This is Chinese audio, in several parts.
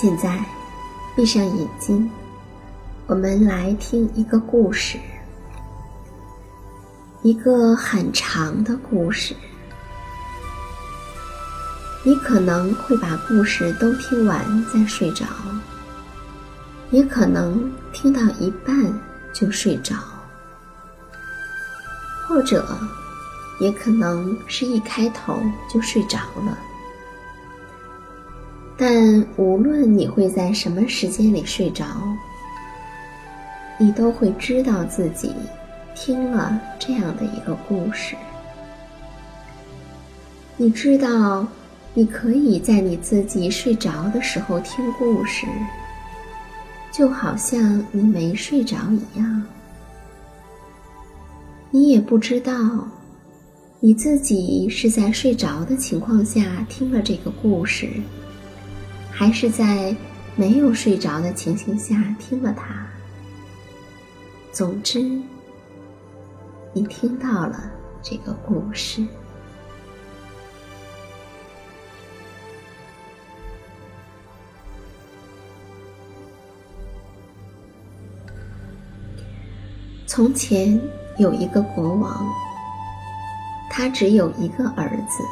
现在，闭上眼睛，我们来听一个故事，一个很长的故事。你可能会把故事都听完再睡着，也可能听到一半就睡着，或者，也可能是一开头就睡着了。但无论你会在什么时间里睡着，你都会知道自己听了这样的一个故事。你知道，你可以在你自己睡着的时候听故事，就好像你没睡着一样。你也不知道，你自己是在睡着的情况下听了这个故事。还是在没有睡着的情形下听了它。总之，你听到了这个故事。从前有一个国王，他只有一个儿子。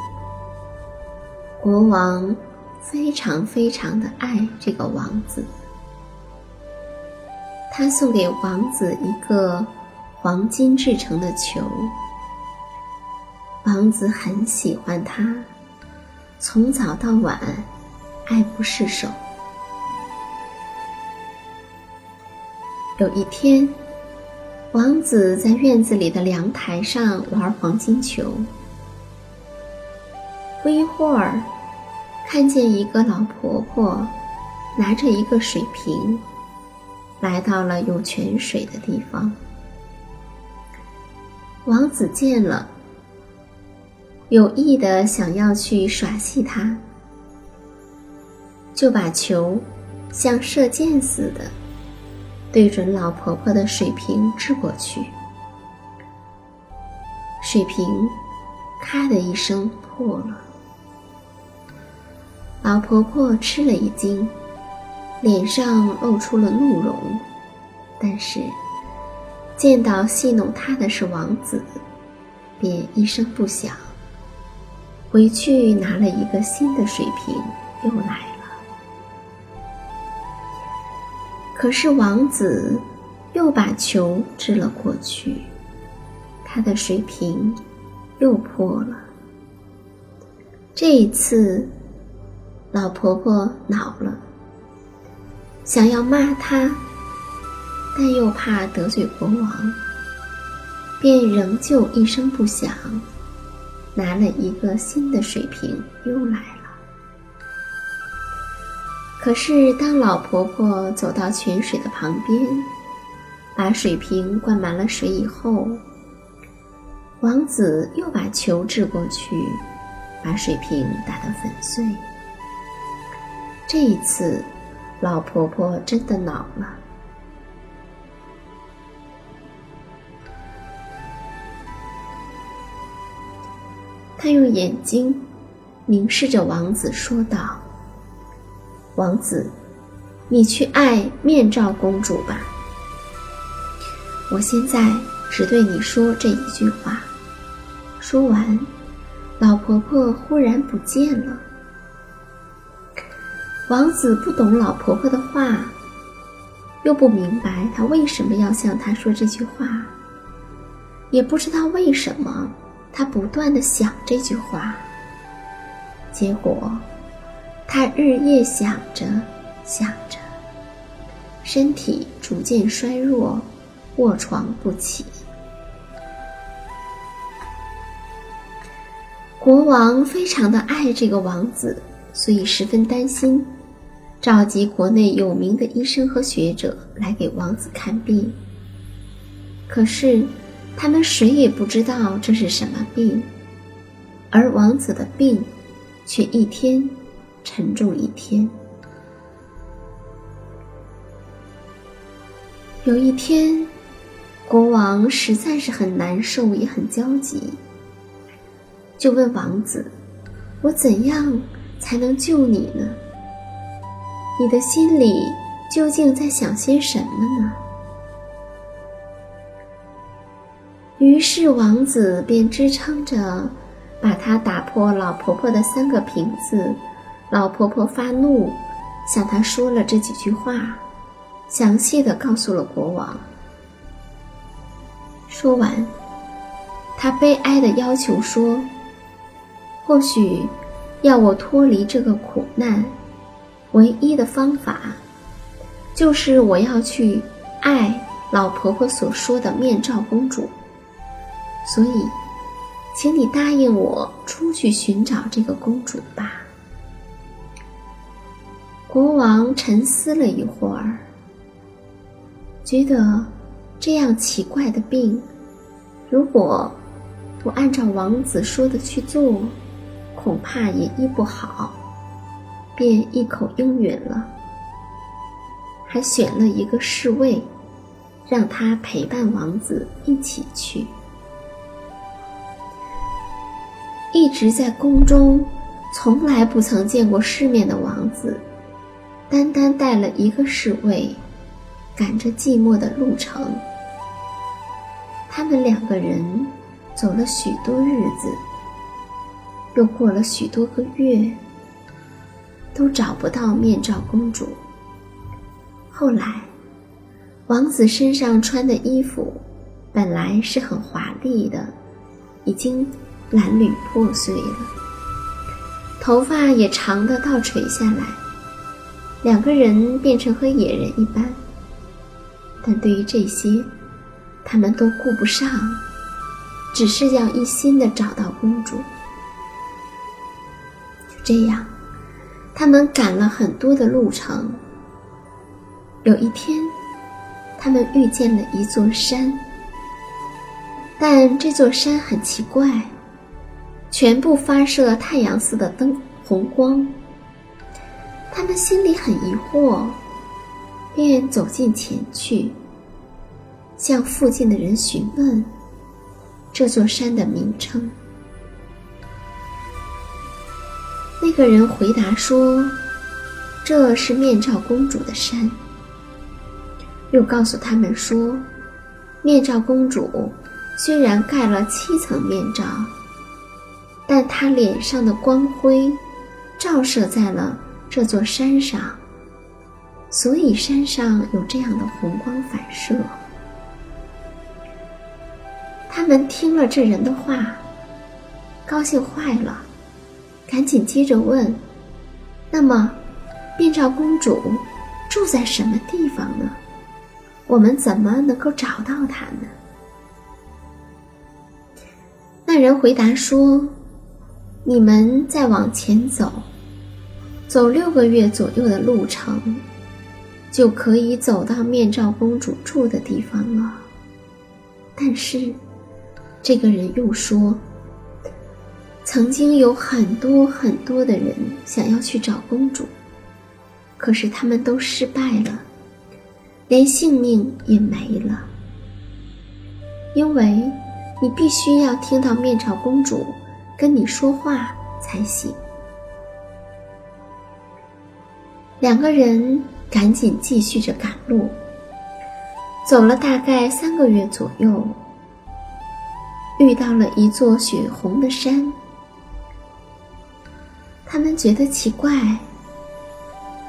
国王。非常非常的爱这个王子，他送给王子一个黄金制成的球。王子很喜欢它，从早到晚爱不释手。有一天，王子在院子里的阳台上玩黄金球，不一会儿。看见一个老婆婆拿着一个水瓶，来到了有泉水的地方。王子见了，有意的想要去耍戏她，就把球像射箭似的对准老婆婆的水瓶掷过去，水瓶咔的一声破了。老婆婆吃了一惊脸上露出了怒容。但是见到戏弄她的是王子便一声不响回去拿了一个新的水瓶又来了。可是王子又把球掷了过去他的水瓶又破了。这一次老婆婆恼了，想要骂他，但又怕得罪国王，便仍旧一声不响，拿了一个新的水瓶又来了。可是，当老婆婆走到泉水的旁边，把水瓶灌满了水以后，王子又把球掷过去，把水瓶打得粉碎。这一次，老婆婆真的恼了，她用眼睛凝视着王子，说道。王子，你去爱面罩公主吧。我现在只对你说这一句话。说完，老婆婆忽然不见了。王子不懂老婆婆的话，又不明白她为什么要向他说这句话，也不知道为什么他不断的想这句话，结果。他日夜想着，想着，身体逐渐衰弱，卧床不起。国王非常的爱这个王子，所以十分担心，召集国内有名的医生和学者来给王子看病。可是，他们谁也不知道这是什么病，而王子的病，却一天。沉重一天。有一天，国王实在是很难受，也很焦急，就问王子：“我怎样才能救你呢？你的心里究竟在想些什么呢？”于是，王子便支撑着把他打破老婆婆的三个瓶子。老婆婆发怒，向他说了这几句话，详细的告诉了国王。说完，他悲哀的要求说：“或许要我脱离这个苦难，唯一的方法，就是我要去爱老婆婆所说的面罩公主。所以，请你答应我出去寻找这个公主吧。”国王沉思了一会儿，觉得这样奇怪的病，如果不按照王子说的去做，恐怕也医不好，便一口应允了。还选了一个侍卫，让他陪伴王子一起去。一直在宫中，从来不曾见过世面的王子。单单带了一个侍卫，赶着寂寞的路程。他们两个人走了许多日子，又过了许多个月，都找不到面罩公主。后来，王子身上穿的衣服本来是很华丽的，已经褴褛破碎了，头发也长的倒垂下来。两个人变成和野人一般，但对于这些，他们都顾不上，只是要一心的找到公主。就这样，他们赶了很多的路程。有一天，他们遇见了一座山，但这座山很奇怪，全部发射太阳似的灯红光。他们心里很疑惑，便走近前去，向附近的人询问这座山的名称。那个人回答说：“这是面罩公主的山。”又告诉他们说：“面罩公主虽然盖了七层面罩，但她脸上的光辉照射在了。”这座山上，所以山上有这样的红光反射。他们听了这人的话，高兴坏了，赶紧接着问：“那么，面罩公主住在什么地方呢？我们怎么能够找到她呢？”那人回答说：“你们再往前走，走六个月左右的路程，就可以走到面罩公主住的地方了。但是。”这个人又说：“曾经有很多很多的人想要去找公主，可是他们都失败了，连性命也没了。因为你必须要听到面朝公主跟你说话才行。”两个人赶紧继续着赶路，走了大概三个月左右。遇到了一座血红的山，他们觉得奇怪，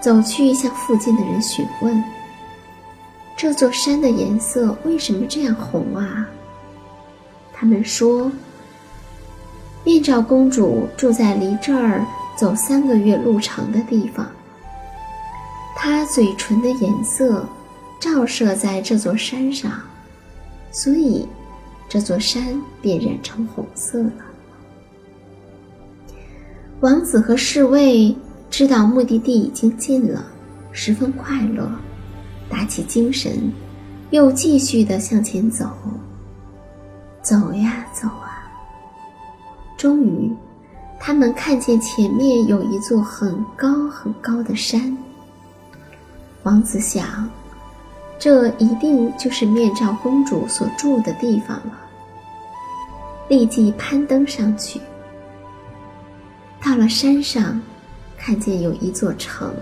走去向附近的人询问：“这座山的颜色为什么这样红啊？”他们说：“面罩公主住在离这儿走三个月路程的地方，她嘴唇的颜色照射在这座山上，所以。”这座山便染成红色了。王子和侍卫知道目的地已经近了，十分快乐，打起精神，又继续的向前走。走呀走啊，终于，他们看见前面有一座很高很高的山。王子想。这一定就是面罩公主所住的地方了。立即攀登上去，到了山上，看见有一座城，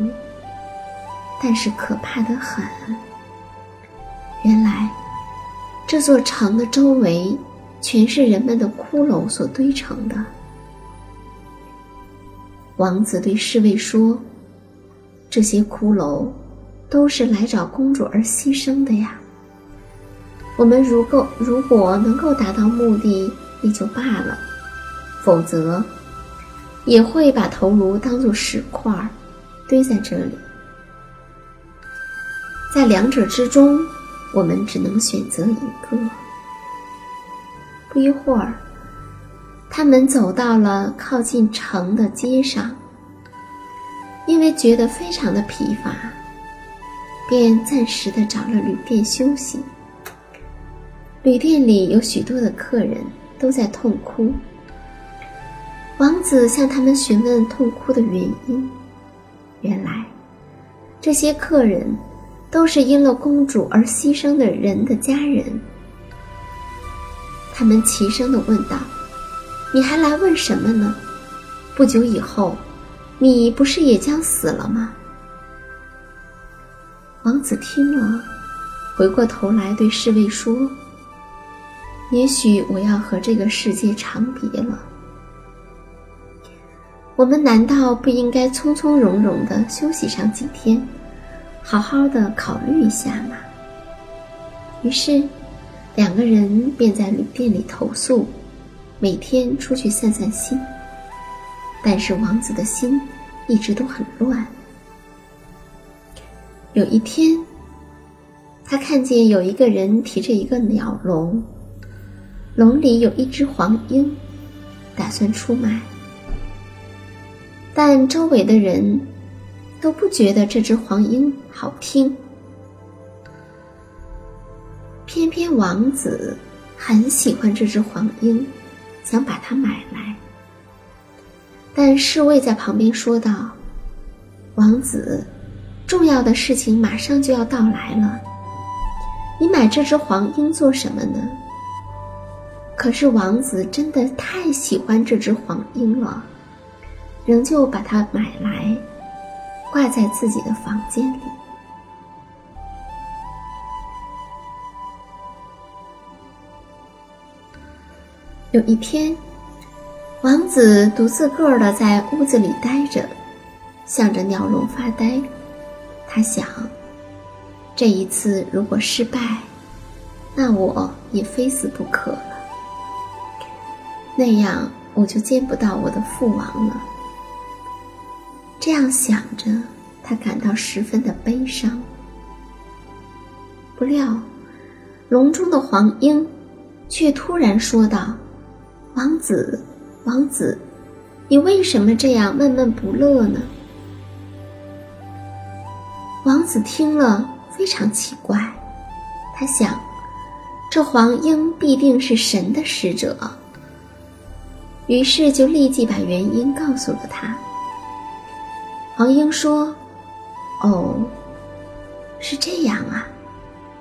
但是可怕的很。原来，这座城的周围全是人们的骷髅所堆成的。王子对侍卫说：“这些骷髅。”都是来找公主而牺牲的呀。我们如果如果能够达到目的也就罢了，否则也会把头颅当做石块堆在这里。在两者之中，我们只能选择一个。不一会儿，他们走到了靠近城的街上，因为觉得非常的疲乏。便暂时的找了旅店休息。旅店里有许多的客人都在痛哭。王子向他们询问痛哭的原因，原来这些客人都是因了公主而牺牲的人的家人。他们齐声的问道：“你还来问什么呢？不久以后，你不是也将死了吗？”王子听了，回过头来对侍卫说：“也许我要和这个世界长别了。我们难道不应该从从容容的休息上几天，好好的考虑一下吗？”于是，两个人便在旅店里投宿，每天出去散散心。但是王子的心一直都很乱。有一天，他看见有一个人提着一个鸟笼，笼里有一只黄莺，打算出卖。但周围的人都不觉得这只黄莺好听，偏偏王子很喜欢这只黄莺，想把它买来。但侍卫在旁边说道：“王子。”重要的事情马上就要到来了，你买这只黄莺做什么呢？可是王子真的太喜欢这只黄莺了，仍旧把它买来，挂在自己的房间里。有一天，王子独自个儿的在屋子里呆着，向着鸟笼发呆。他想，这一次如果失败，那我也非死不可了。那样我就见不到我的父王了。这样想着，他感到十分的悲伤。不料，笼中的黄莺却突然说道：“王子，王子，你为什么这样闷闷不乐呢？”王子听了非常奇怪，他想，这黄莺必定是神的使者，于是就立即把原因告诉了他。黄莺说：“哦，是这样啊。”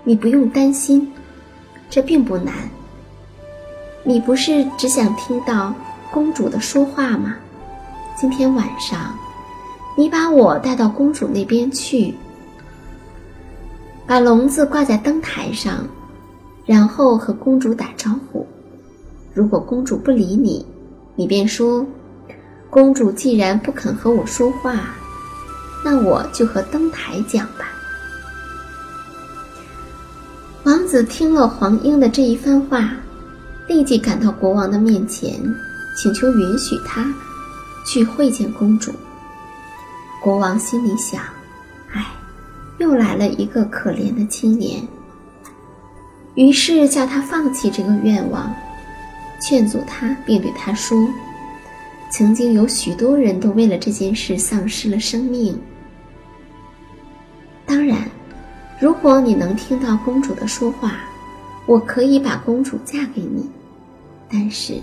你不用担心，这并不难。你不是只想听到公主的说话吗？今天晚上，你把我带到公主那边去，把笼子挂在灯台上，然后和公主打招呼。如果公主不理你，你便说：“公主既然不肯和我说话，那我就和灯台讲吧。”王子听了黄莺的这一番话，立即赶到国王的面前，请求允许他去会见公主。国王心里想：“哎，又来了一个可怜的青年。”于是叫他放弃这个愿望，劝阻他，并对他说：“曾经有许多人都为了这件事丧失了生命。当然。”如果你能听到公主的说话，我可以把公主嫁给你。但是，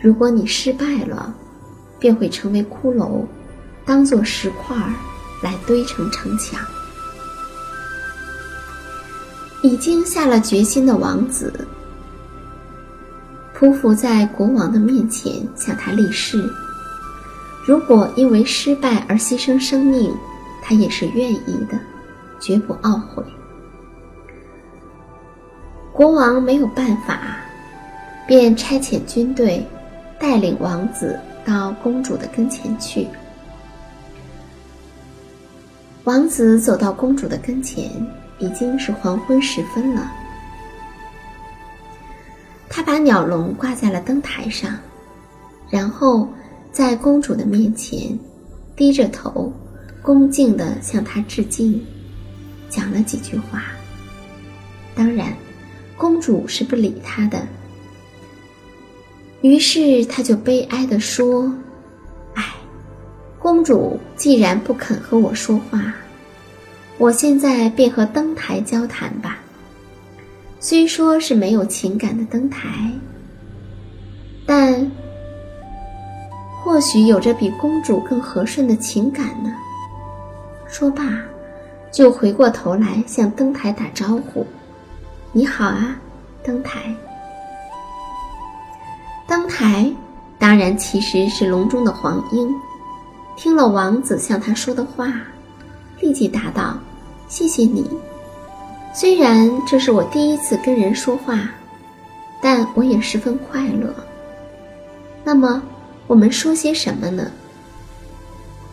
如果你失败了，便会成为骷髅，当做石块来堆成城墙。已经下了决心的王子，匍匐在国王的面前向他立誓：如果因为失败而牺牲生命，他也是愿意的。绝不懊悔。国王没有办法，便差遣军队，带领王子到公主的跟前去。王子走到公主的跟前，已经是黄昏时分了。他把鸟笼挂在了灯台上，然后在公主的面前，低着头，恭敬地向她致敬。讲了几句话，当然，公主是不理他的。于是他就悲哀地说：“哎，公主既然不肯和我说话，我现在便和灯台交谈吧。虽说是没有情感的灯台，但或许有着比公主更和顺的情感呢。”说罢。就回过头来向灯台打招呼：“你好啊，灯台。”灯台当然其实是笼中的黄莺，听了王子向他说的话，立即答道：“谢谢你。虽然这是我第一次跟人说话，但我也十分快乐。那么，我们说些什么呢？”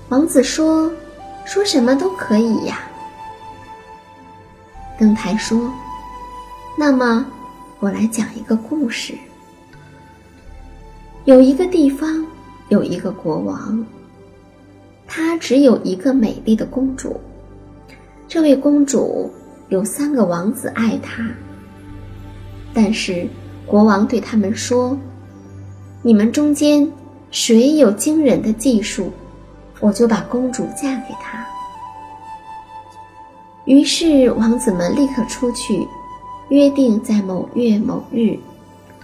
王子说：“说什么都可以呀。”灯台说：“那么，我来讲一个故事。有一个地方，有一个国王，他只有一个美丽的公主。这位公主有三个王子爱她，但是国王对他们说：‘你们中间谁有惊人的技术，我就把公主嫁给他。’”于是，王子们立刻出去，约定在某月某日，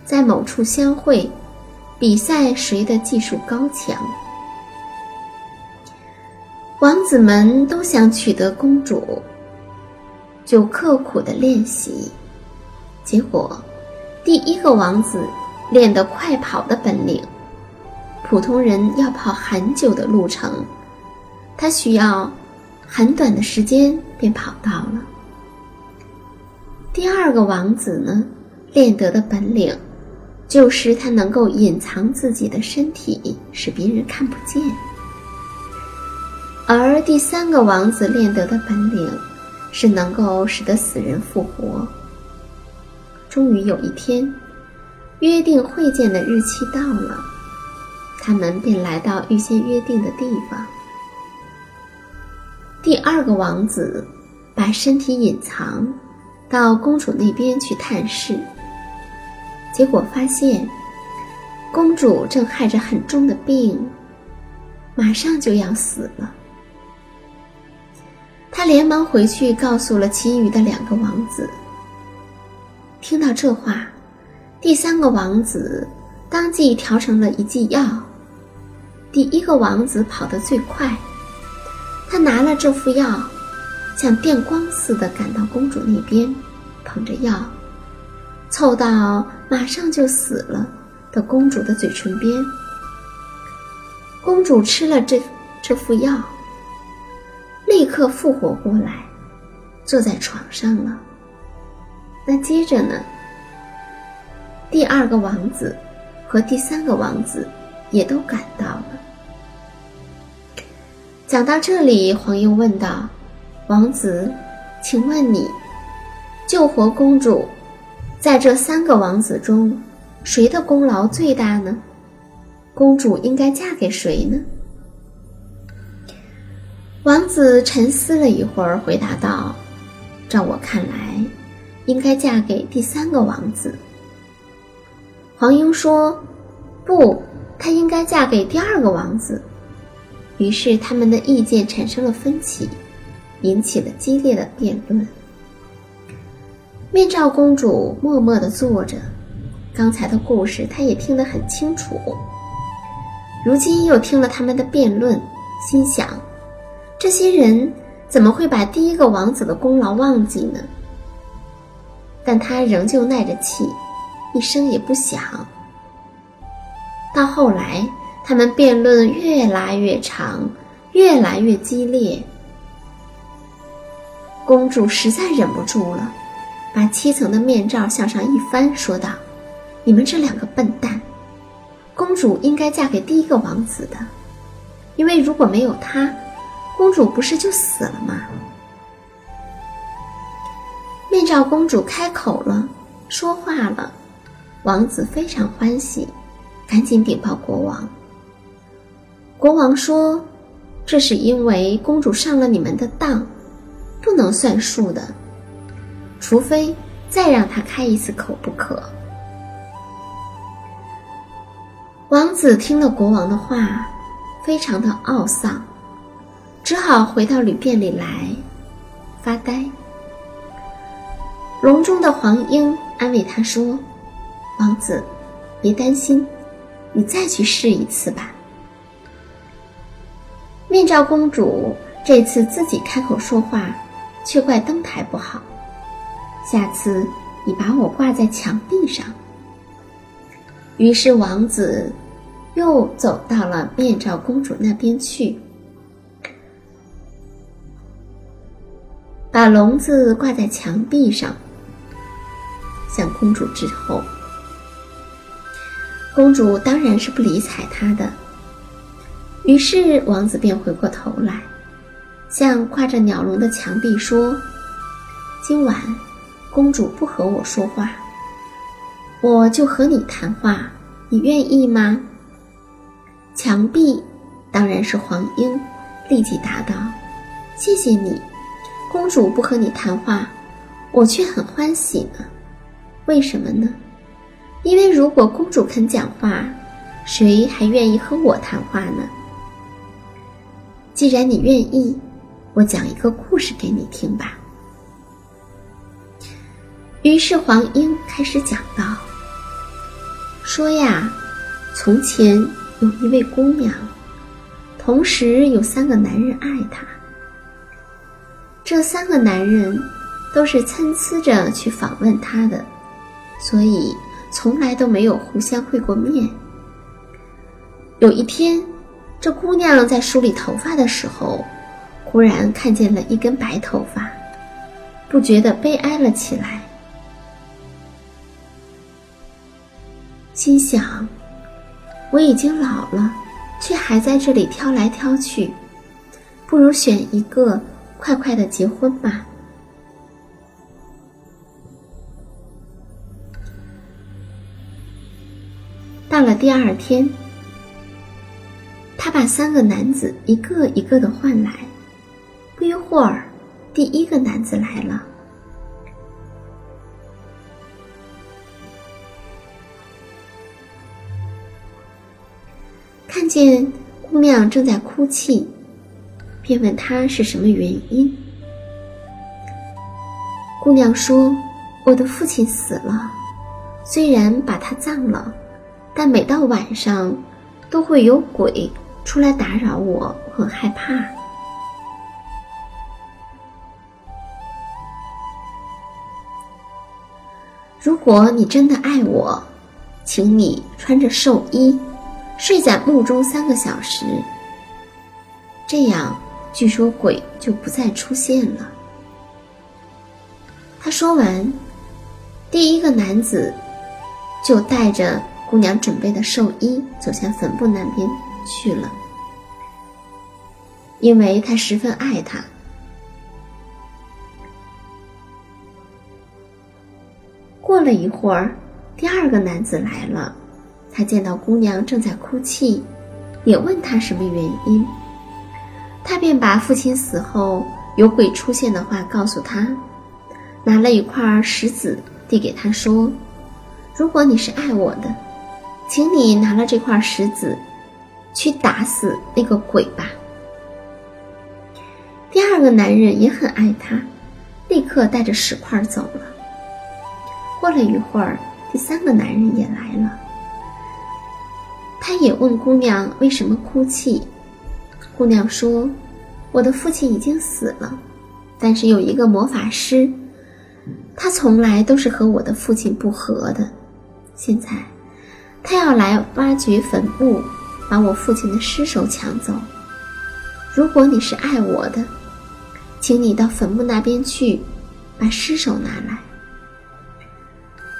在某处相会，比赛谁的技术高强。王子们都想取得公主，就刻苦的练习。结果，第一个王子练得快跑的本领，普通人要跑很久的路程，他需要。很短的时间便跑到了。第二个王子呢，练得的本领，就是他能够隐藏自己的身体，使别人看不见。而第三个王子练得的本领，是能够使得死人复活。终于有一天，约定会见的日期到了，他们便来到预先约定的地方。第二个王子把身体隐藏，到公主那边去探视。结果发现，公主正害着很重的病，马上就要死了。他连忙回去告诉了其余的两个王子。听到这话，第三个王子当即调成了一剂药。第一个王子跑得最快。他拿了这副药，像电光似的赶到公主那边，捧着药，凑到马上就死了的公主的嘴唇边。公主吃了这这副药，立刻复活过来，坐在床上了。那接着呢？第二个王子和第三个王子也都赶到了。讲到这里，黄莺问道：“王子，请问你救活公主，在这三个王子中，谁的功劳最大呢？公主应该嫁给谁呢？”王子沉思了一会儿，回答道：“照我看来，应该嫁给第三个王子。”黄莺说：“不，她应该嫁给第二个王子。”于是他们的意见产生了分歧，引起了激烈的辩论。面罩公主默默地坐着，刚才的故事她也听得很清楚。如今又听了他们的辩论，心想：这些人怎么会把第一个王子的功劳忘记呢？但她仍旧耐着气，一声也不响。到后来。他们辩论越来越长，越来越激烈。公主实在忍不住了，把七层的面罩向上一翻，说道：“你们这两个笨蛋！公主应该嫁给第一个王子的，因为如果没有他，公主不是就死了吗？”面罩公主开口了，说话了，王子非常欢喜，赶紧禀报国王。国王说：“这是因为公主上了你们的当，不能算数的，除非再让她开一次口不可。”王子听了国王的话，非常的懊丧，只好回到旅店里来发呆。笼中的黄莺安慰他说：“王子，别担心，你再去试一次吧。”面罩公主这次自己开口说话，却怪灯台不好。下次你把我挂在墙壁上。于是王子又走到了面罩公主那边去，把笼子挂在墙壁上，向公主致候。公主当然是不理睬他的。于是王子便回过头来，向挂着鸟笼的墙壁说：“今晚，公主不和我说话，我就和你谈话，你愿意吗？”墙壁当然是黄莺，立即答道：“谢谢你，公主不和你谈话，我却很欢喜呢。为什么呢？因为如果公主肯讲话，谁还愿意和我谈话呢？”既然你愿意，我讲一个故事给你听吧。于是黄莺开始讲道：“说呀，从前有一位姑娘，同时有三个男人爱她。这三个男人都是参差着去访问她的，所以从来都没有互相会过面。有一天。”这姑娘在梳理头发的时候，忽然看见了一根白头发，不觉得悲哀了起来，心想：我已经老了，却还在这里挑来挑去，不如选一个，快快的结婚吧。”到了第二天，他把三个男子一个一个的唤来。不一会儿，第一个男子来了。看见姑娘正在哭泣，便问她是什么原因。姑娘说：“我的父亲死了，虽然把他葬了，但每到晚上，都会有鬼出来打扰我，我很害怕。”如果你真的爱我，请你穿着寿衣，睡在墓中三个小时。这样，据说鬼就不再出现了。他说完，第一个男子就带着姑娘准备的寿衣走向坟墓那边去了，因为他十分爱她。过了一会儿，第二个男子来了。他见到姑娘正在哭泣，也问她什么原因。他便把父亲死后有鬼出现的话告诉他，拿了一块石子递给他说：“如果你是爱我的，请你拿了这块石子，去打死那个鬼吧。”第二个男人也很爱她，立刻带着石块走了。过了一会儿，第三个男人也来了。他也问姑娘为什么哭泣。姑娘说：“我的父亲已经死了，但是有一个魔法师，他从来都是和我的父亲不和的。现在，他要来挖掘坟墓，把我父亲的尸首抢走。如果你是爱我的，请你到坟墓那边去，把尸首拿来。”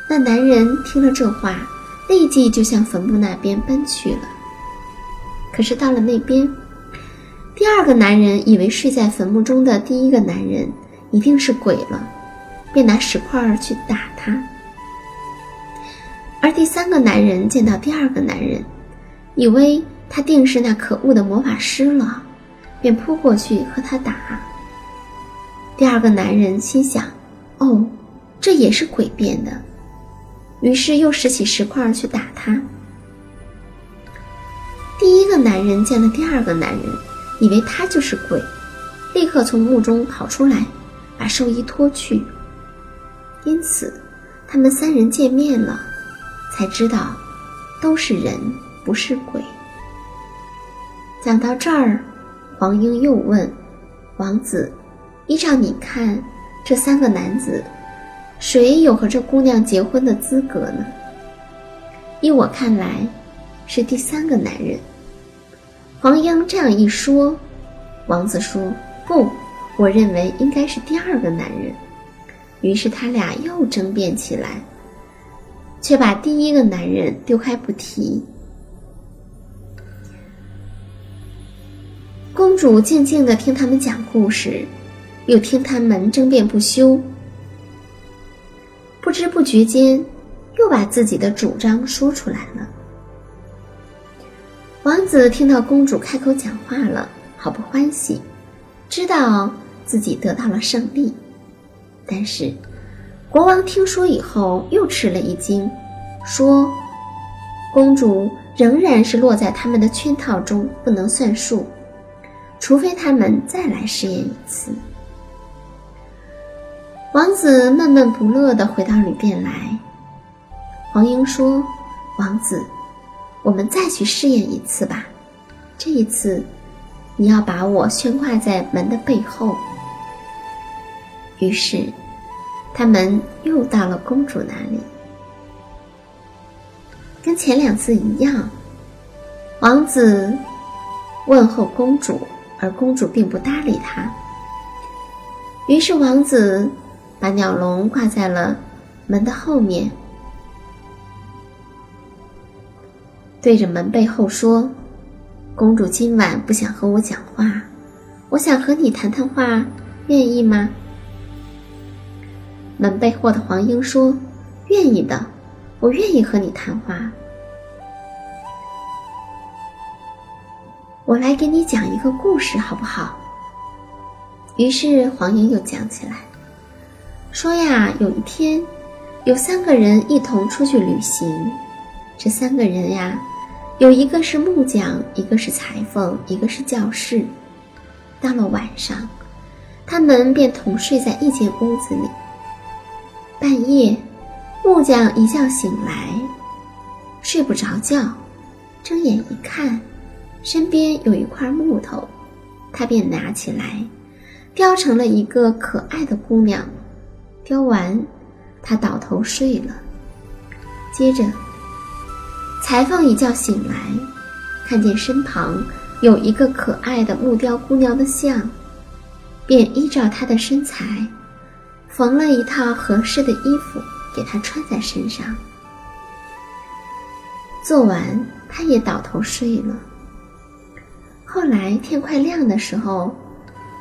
那男人听了这话，立即就向坟墓那边奔去了。可是到了那边，第二个男人以为睡在坟墓中的第一个男人一定是鬼了，便拿石块去打他。而第三个男人见到第二个男人，以为他定是那可恶的魔法师了，便扑过去和他打。第二个男人心想：“哦，这也是鬼变的。”于是又拾起石块去打他。第一个男人见了第二个男人，以为他就是鬼，立刻从墓中跑出来，把寿衣脱去。因此，他们三人见面了，才知道都是人，不是鬼。讲到这儿，黄英又问王子：“依照你看，这三个男子？”谁有和这姑娘结婚的资格呢？依我看来，是第三个男人。黄英这样一说，王子说：“不，我认为应该是第二个男人。”于是他俩又争辩起来，却把第一个男人丢开不提。公主静静的听他们讲故事，又听他们争辩不休。不知不觉间，又把自己的主张说出来了。王子听到公主开口讲话了，好不欢喜，知道自己得到了胜利。但是，国王听说以后又吃了一惊，说：“公主仍然是落在他们的圈套中，不能算数，除非他们再来试验一次。”王子闷闷不乐地回到旅店来。黄莺说：“王子，我们再去试验一次吧。这一次，你要把我悬挂在门的背后。”于是，他们又到了公主那里。跟前两次一样，王子问候公主，而公主并不搭理他。于是，王子。把鸟笼挂在了门的后面，对着门背后说：“公主今晚不想和我讲话，我想和你谈谈话，愿意吗？”门背后的黄莺说：“愿意的，我愿意和你谈话。我来给你讲一个故事，好不好？”于是黄莺又讲起来，说呀，有一天，有三个人一同出去旅行。这三个人呀，有一个是木匠，一个是裁缝，一个是教士。到了晚上，他们便同睡在一间屋子里。半夜，木匠一觉醒来，睡不着觉，睁眼一看，身边有一块木头，他便拿起来。雕成了一个可爱的姑娘，雕完，他倒头睡了。接着，裁缝一觉醒来，看见身旁有一个可爱的木雕姑娘的像，便依照她的身材，缝了一套合适的衣服给她穿在身上。做完，他也倒头睡了。后来天快亮的时候。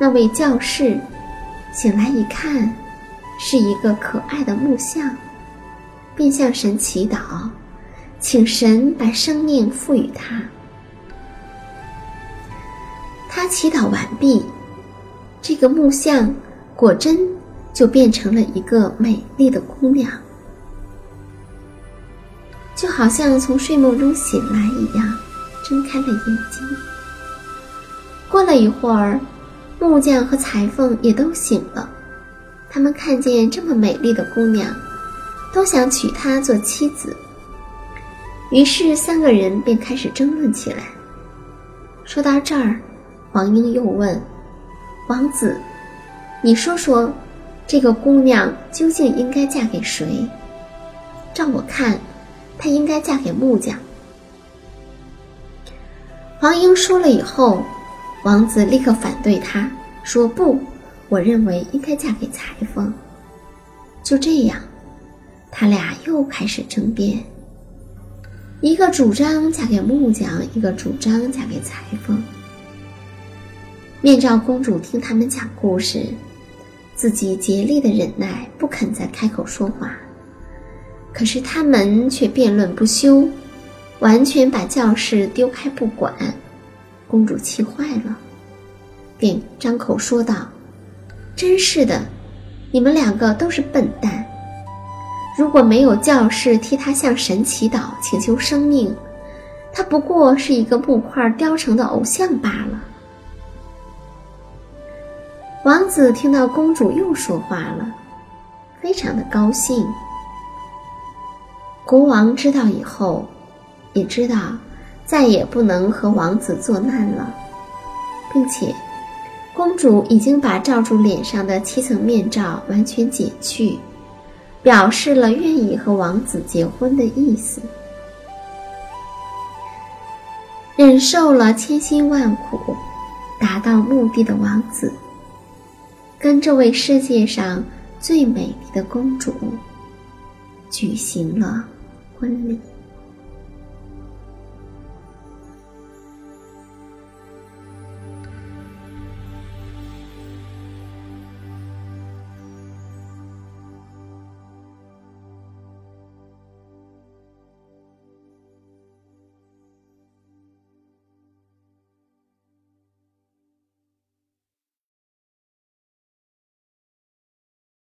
那位教士醒来一看，是一个可爱的木像，便向神祈祷，请神把生命赋予他。他祈祷完毕，这个木像果真就变成了一个美丽的姑娘，就好像从睡梦中醒来一样，睁开了眼睛。过了一会儿。木匠和裁缝也都醒了，他们看见这么美丽的姑娘，都想娶她做妻子。于是三个人便开始争论起来。说到这儿，黄莺又问：“王子，你说说，这个姑娘究竟应该嫁给谁？照我看，她应该嫁给木匠。”黄莺说了以后。王子立刻反对他，说：“不，我认为应该嫁给裁缝。”就这样，他俩又开始争辩。一个主张嫁给木匠，一个主张嫁给裁缝。面罩公主听他们讲故事，自己竭力的忍耐，不肯再开口说话。可是他们却辩论不休，完全把教室丢开不管。公主气坏了，便张口说道：“真是的，你们两个都是笨蛋！如果没有教士替他向神祈祷请求生命，他不过是一个木块雕成的偶像罢了。”王子听到公主又说话了，非常的高兴。国王知道以后，也知道。再也不能和王子作难了，并且，公主已经把罩住脸上的七层面罩完全解去，表示了愿意和王子结婚的意思。忍受了千辛万苦，达到目的的王子，跟这位世界上最美丽的公主举行了婚礼。